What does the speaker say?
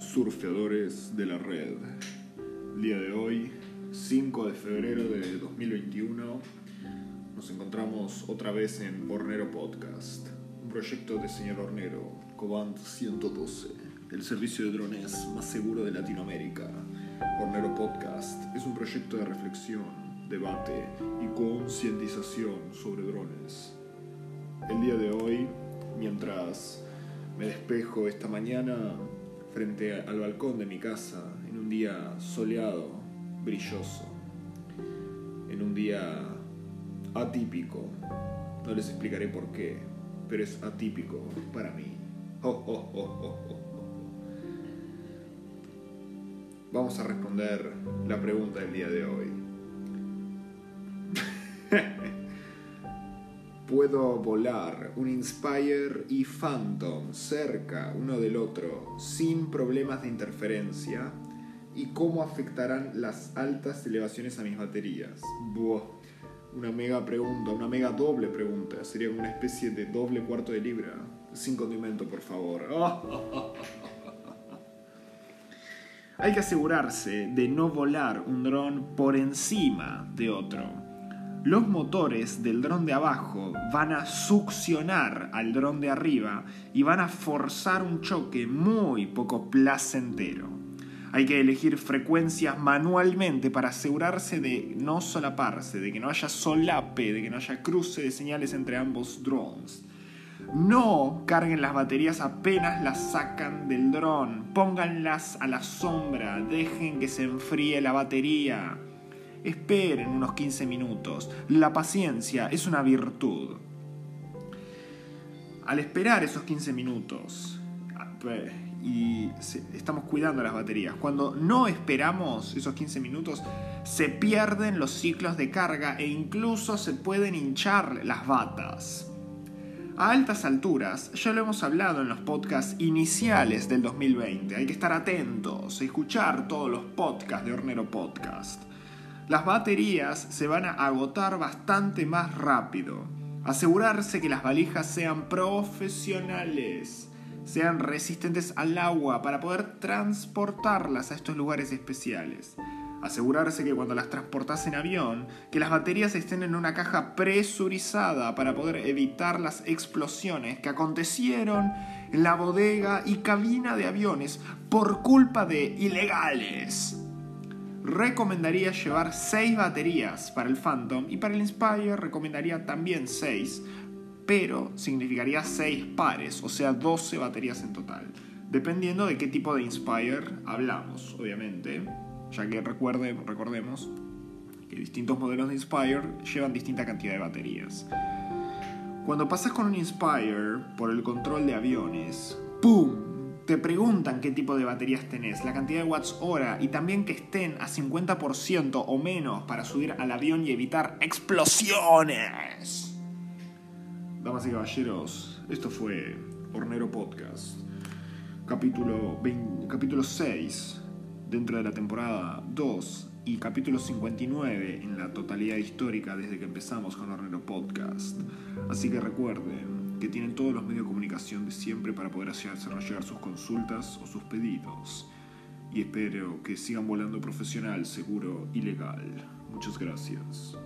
surfeadores de la red. Día de hoy, 5 de febrero de 2021, nos encontramos otra vez en Hornero Podcast, un proyecto de señor Hornero, Cobant 112, el servicio de drones más seguro de Latinoamérica. Hornero Podcast es un proyecto de reflexión, debate y concientización sobre drones. El día de hoy, mientras me despejo esta mañana frente al balcón de mi casa, en un día soleado, brilloso, en un día atípico. No les explicaré por qué, pero es atípico para mí. Vamos a responder la pregunta del día de hoy. Puedo volar un Inspire y Phantom cerca uno del otro sin problemas de interferencia y cómo afectarán las altas elevaciones a mis baterías. Buah, una mega pregunta, una mega doble pregunta. Sería una especie de doble cuarto de libra. Sin condimento, por favor. Hay que asegurarse de no volar un dron por encima de otro los motores del dron de abajo van a succionar al dron de arriba y van a forzar un choque muy poco placentero. Hay que elegir frecuencias manualmente para asegurarse de no solaparse, de que no haya solape, de que no haya cruce de señales entre ambos drones. No carguen las baterías apenas las sacan del dron. Pónganlas a la sombra. Dejen que se enfríe la batería. Esperen unos 15 minutos. La paciencia es una virtud. Al esperar esos 15 minutos y estamos cuidando las baterías, cuando no esperamos esos 15 minutos, se pierden los ciclos de carga e incluso se pueden hinchar las batas. A altas alturas, ya lo hemos hablado en los podcasts iniciales del 2020, hay que estar atentos, escuchar todos los podcasts de Hornero Podcast las baterías se van a agotar bastante más rápido. Asegurarse que las valijas sean profesionales, sean resistentes al agua para poder transportarlas a estos lugares especiales. Asegurarse que cuando las transportas en avión, que las baterías estén en una caja presurizada para poder evitar las explosiones que acontecieron en la bodega y cabina de aviones por culpa de ilegales recomendaría llevar 6 baterías para el Phantom y para el Inspire recomendaría también 6, pero significaría 6 pares, o sea 12 baterías en total, dependiendo de qué tipo de Inspire hablamos, obviamente, ya que recuerden, recordemos que distintos modelos de Inspire llevan distinta cantidad de baterías. Cuando pasas con un Inspire por el control de aviones, ¡pum! Te preguntan qué tipo de baterías tenés, la cantidad de watts hora y también que estén a 50% o menos para subir al avión y evitar explosiones. Damas y caballeros, esto fue Hornero Podcast, capítulo, capítulo 6 dentro de la temporada 2 y capítulo 59 en la totalidad histórica desde que empezamos con Hornero Podcast. Así que recuerden, que tienen todos los medios de comunicación de siempre para poder hacernos llegar sus consultas o sus pedidos. Y espero que sigan volando profesional, seguro y legal. Muchas gracias.